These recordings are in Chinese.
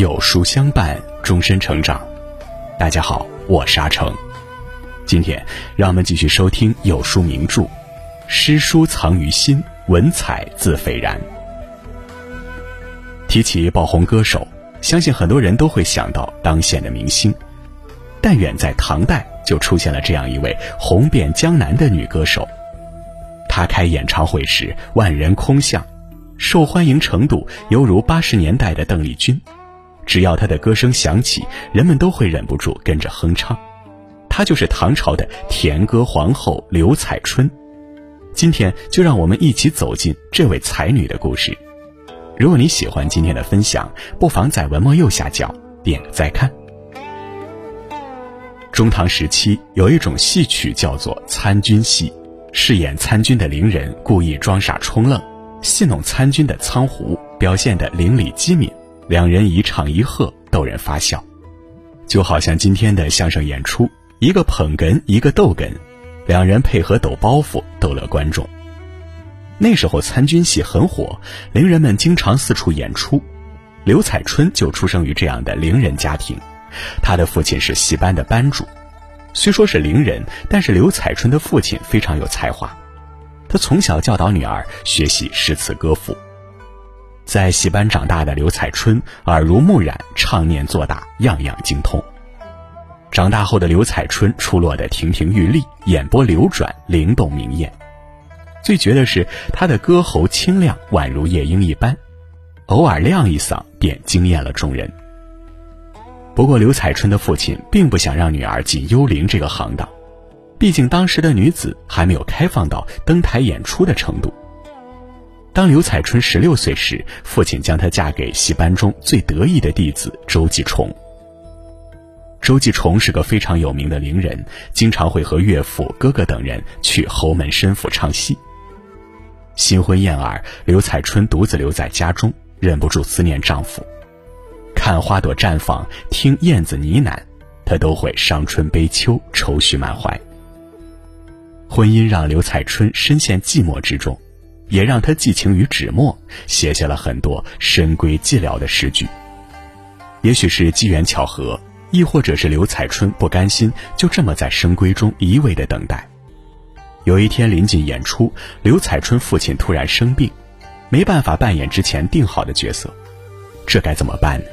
有书相伴，终身成长。大家好，我沙成。今天让我们继续收听有书名著《诗书藏于心，文采自斐然》。提起爆红歌手，相信很多人都会想到当现的明星。但远在唐代，就出现了这样一位红遍江南的女歌手。她开演唱会时，万人空巷。受欢迎程度犹如八十年代的邓丽君，只要她的歌声响起，人们都会忍不住跟着哼唱。她就是唐朝的甜歌皇后刘彩春。今天就让我们一起走进这位才女的故事。如果你喜欢今天的分享，不妨在文末右下角点个再看。中唐时期有一种戏曲叫做参军戏，饰演参军的伶人故意装傻充愣。戏弄参军的苍胡，表现得伶俐机敏，两人一唱一和，逗人发笑，就好像今天的相声演出，一个捧哏，一个逗哏，两人配合抖包袱，逗乐观众。那时候参军戏很火，伶人们经常四处演出，刘彩春就出生于这样的伶人家庭，她的父亲是戏班的班主，虽说是伶人，但是刘彩春的父亲非常有才华。他从小教导女儿学习诗词歌赋，在戏班长大的刘彩春耳濡目染，唱念做打样样精通。长大后的刘彩春出落得亭亭玉立，眼波流转，灵动明艳。最绝的是她的歌喉清亮，宛如夜莺一般，偶尔亮一嗓便惊艳了众人。不过刘彩春的父亲并不想让女儿进幽灵这个行当。毕竟当时的女子还没有开放到登台演出的程度。当刘彩春十六岁时，父亲将她嫁给戏班中最得意的弟子周继崇。周继崇是个非常有名的伶人，经常会和岳父、哥哥等人去侯门深府唱戏。新婚燕尔，刘彩春独自留在家中，忍不住思念丈夫。看花朵绽放，听燕子呢喃，她都会伤春悲秋，愁绪满怀。婚姻让刘彩春深陷寂寞之中，也让他寄情于纸墨，写下了很多深闺寂寥的诗句。也许是机缘巧合，亦或者是刘彩春不甘心就这么在深闺中一味的等待。有一天临近演出，刘彩春父亲突然生病，没办法扮演之前定好的角色，这该怎么办呢？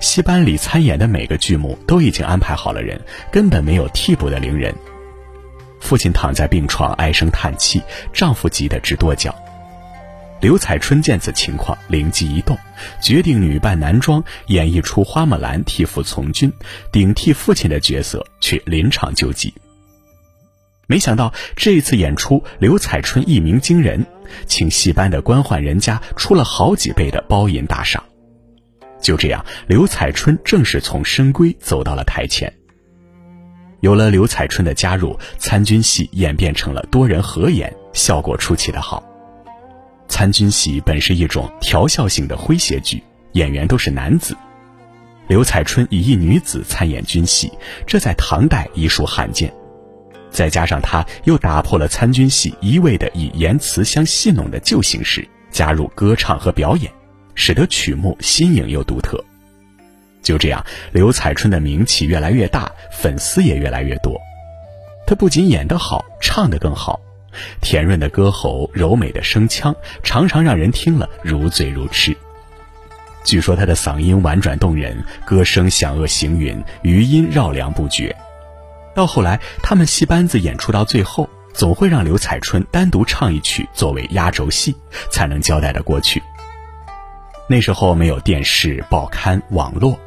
戏班里参演的每个剧目都已经安排好了人，根本没有替补的伶人。父亲躺在病床，唉声叹气，丈夫急得直跺脚。刘彩春见此情况，灵机一动，决定女扮男装，演绎出花木兰替父从军，顶替父亲的角色，去临场救济。没想到这一次演出，刘彩春一鸣惊人，请戏班的官宦人家出了好几倍的包银大赏。就这样，刘彩春正式从深闺走到了台前。有了刘彩春的加入，参军戏演变成了多人合演，效果出奇的好。参军戏本是一种调笑性的诙谐剧，演员都是男子。刘彩春以一女子参演军戏，这在唐代已属罕见。再加上她又打破了参军戏一味的以言辞相戏弄的旧形式，加入歌唱和表演，使得曲目新颖又独特。就这样，刘彩春的名气越来越大，粉丝也越来越多。她不仅演得好，唱得更好，甜润的歌喉、柔美的声腔，常常让人听了如醉如痴。据说她的嗓音婉转动人，歌声响遏行云，余音绕梁不绝。到后来，他们戏班子演出到最后，总会让刘彩春单独唱一曲作为压轴戏，才能交代得过去。那时候没有电视、报刊、网络。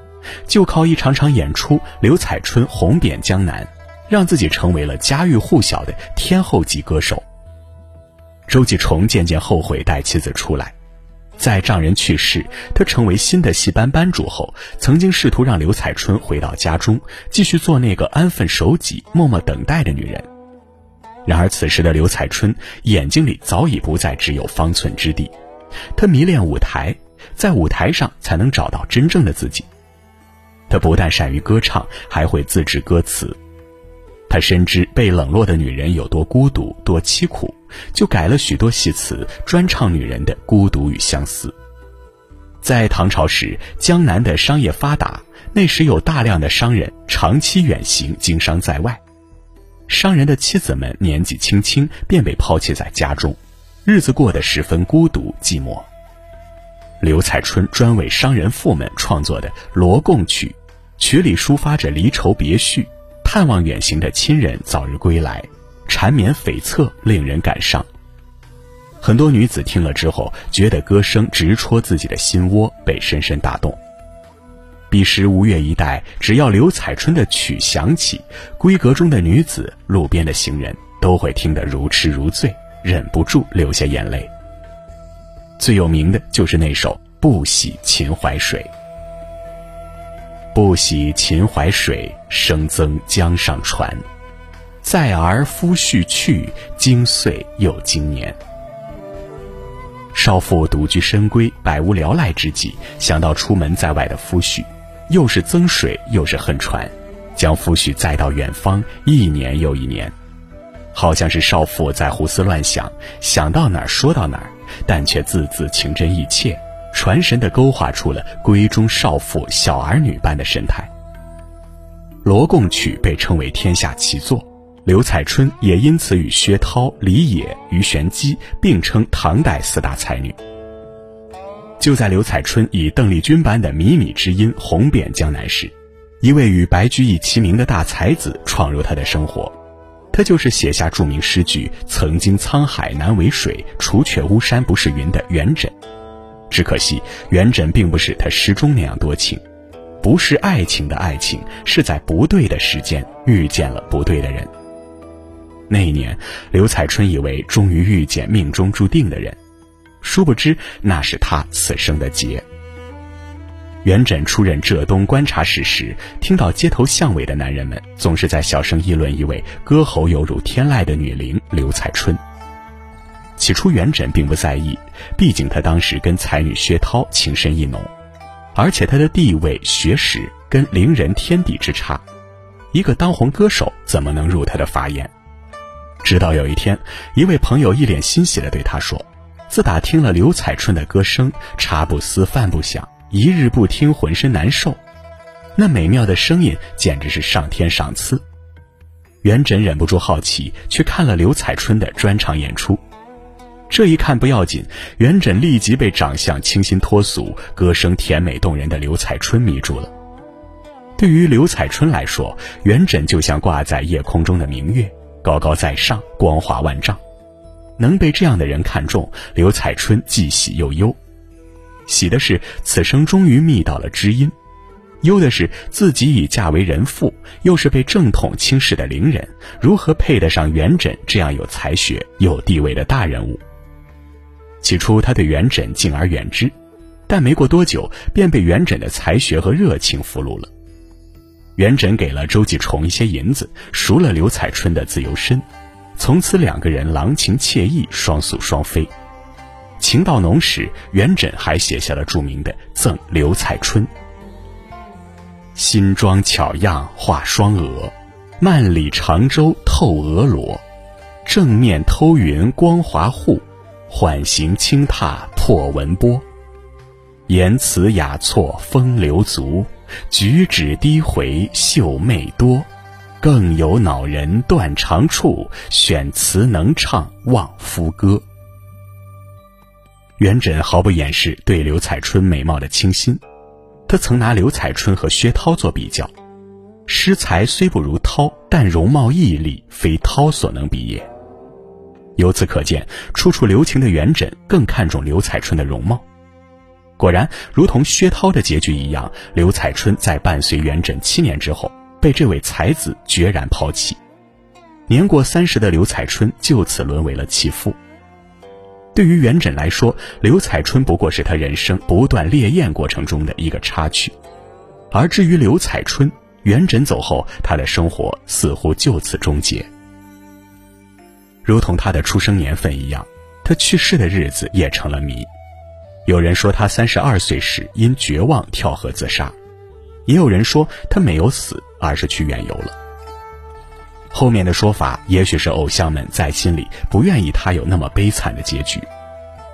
就靠一场场演出，刘彩春红遍江南，让自己成为了家喻户晓的天后级歌手。周继崇渐渐后悔带妻子出来，在丈人去世，他成为新的戏班班主后，曾经试图让刘彩春回到家中，继续做那个安分守己、默默等待的女人。然而此时的刘彩春眼睛里早已不再只有方寸之地，她迷恋舞台，在舞台上才能找到真正的自己。她不但善于歌唱，还会自制歌词。她深知被冷落的女人有多孤独、多凄苦，就改了许多戏词，专唱女人的孤独与相思。在唐朝时，江南的商业发达，那时有大量的商人长期远行经商在外，商人的妻子们年纪轻轻便被抛弃在家中，日子过得十分孤独寂寞。刘彩春专为商人妇们创作的《罗贡曲》，曲里抒发着离愁别绪，盼望远行的亲人早日归来，缠绵悱恻，令人感伤。很多女子听了之后，觉得歌声直戳自己的心窝，被深深打动。彼时吴越一带，只要刘彩春的曲响起，闺阁中的女子、路边的行人都会听得如痴如醉，忍不住流下眼泪。最有名的就是那首《不喜秦淮水》。不喜秦淮水，生增江上船。载儿夫婿去，经岁又经年。少妇独居深闺，百无聊赖之际，想到出门在外的夫婿，又是增水又是恨船，将夫婿载到远方，一年又一年，好像是少妇在胡思乱想，想到哪儿说到哪儿，但却字字情真意切，传神地勾画出了闺中少妇小儿女般的神态。《罗贡曲》被称为天下奇作。刘彩春也因此与薛涛、李野、鱼玄机并称唐代四大才女。就在刘彩春以邓丽君般的靡靡之音红遍江南时，一位与白居易齐名的大才子闯入她的生活，他就是写下著名诗句“曾经沧海难为水，除却巫山不是云”的元稹。只可惜，元稹并不是他诗中那样多情，不是爱情的爱情，是在不对的时间遇见了不对的人。那一年，刘彩春以为终于遇见命中注定的人，殊不知那是他此生的劫。元稹出任浙东观察使时，听到街头巷尾的男人们总是在小声议论一位歌喉犹如天籁的女伶刘彩春。起初，元稹并不在意，毕竟他当时跟才女薛涛情深意浓，而且他的地位学识跟伶人天地之差，一个当红歌手怎么能入他的法眼？直到有一天，一位朋友一脸欣喜地对他说：“自打听了刘彩春的歌声，茶不思饭不想，一日不听浑身难受。那美妙的声音简直是上天赏赐。”元稹忍不住好奇，去看了刘彩春的专场演出。这一看不要紧，元稹立即被长相清新脱俗、歌声甜美动人的刘彩春迷住了。对于刘彩春来说，元稹就像挂在夜空中的明月。高高在上，光华万丈，能被这样的人看中，刘彩春既喜又忧。喜的是此生终于觅到了知音，忧的是自己已嫁为人妇，又是被正统轻视的伶人，如何配得上元稹这样有才学、有地位的大人物？起初，他对元稹敬而远之，但没过多久，便被元稹的才学和热情俘虏了。元稹给了周继崇一些银子，赎了刘彩春的自由身，从此两个人郎情妾意，双宿双飞。情到浓时，元稹还写下了著名的《赠刘彩春》：新妆巧样画双额，万里长舟透娥罗。正面偷云光华护，缓行轻踏破文波。言辞雅措风流足。举止低回秀媚多，更有恼人断肠处，选词能唱望夫歌。元稹毫不掩饰对刘彩春美貌的倾心，他曾拿刘彩春和薛涛做比较，诗才虽不如涛，但容貌毅力非涛所能比也。由此可见，处处留情的元稹更看重刘彩春的容貌。果然，如同薛涛的结局一样，刘彩春在伴随元稹七年之后，被这位才子决然抛弃。年过三十的刘彩春就此沦为了弃妇。对于元稹来说，刘彩春不过是他人生不断烈焰过程中的一个插曲。而至于刘彩春，元稹走后，他的生活似乎就此终结。如同他的出生年份一样，他去世的日子也成了谜。有人说他三十二岁时因绝望跳河自杀，也有人说他没有死，而是去远游了。后面的说法也许是偶像们在心里不愿意他有那么悲惨的结局。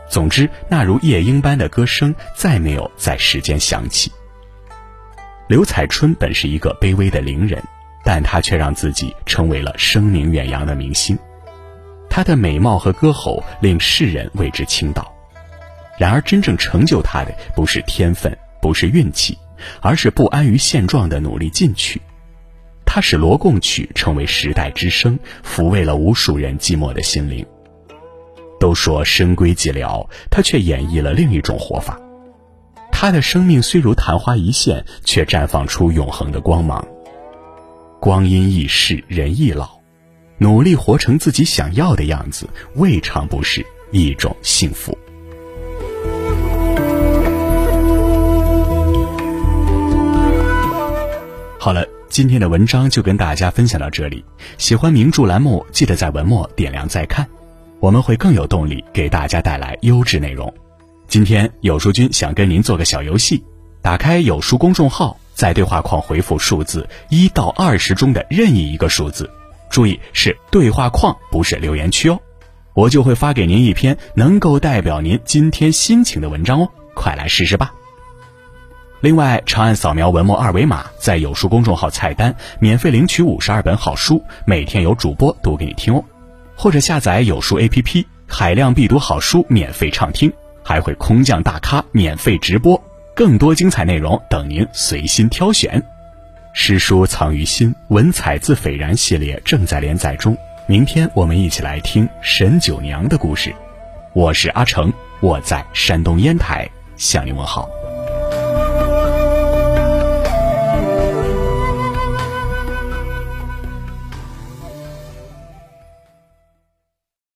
总之，那如夜莺般的歌声再没有在世间响起。刘彩春本是一个卑微的伶人，但他却让自己成为了声名远扬的明星。她的美貌和歌喉令世人为之倾倒。然而，真正成就她的不是天分，不是运气，而是不安于现状的努力进取。她使罗贡曲成为时代之声，抚慰了无数人寂寞的心灵。都说深闺寂寥，她却演绎了另一种活法。他的生命虽如昙花一现，却绽放出永恒的光芒。光阴易逝，人易老，努力活成自己想要的样子，未尝不是一种幸福。好了，今天的文章就跟大家分享到这里。喜欢名著栏目，记得在文末点亮再看，我们会更有动力给大家带来优质内容。今天有书君想跟您做个小游戏，打开有书公众号，在对话框回复数字一到二十中的任意一个数字，注意是对话框，不是留言区哦，我就会发给您一篇能够代表您今天心情的文章哦，快来试试吧。另外，长按扫描文末二维码，在有书公众号菜单免费领取五十二本好书，每天有主播读给你听哦，或者下载有书 APP，海量必读好书免费畅听。还会空降大咖免费直播，更多精彩内容等您随心挑选。诗书藏于心，文采自斐然系列正在连载中。明天我们一起来听沈九娘的故事。我是阿成，我在山东烟台向您问好。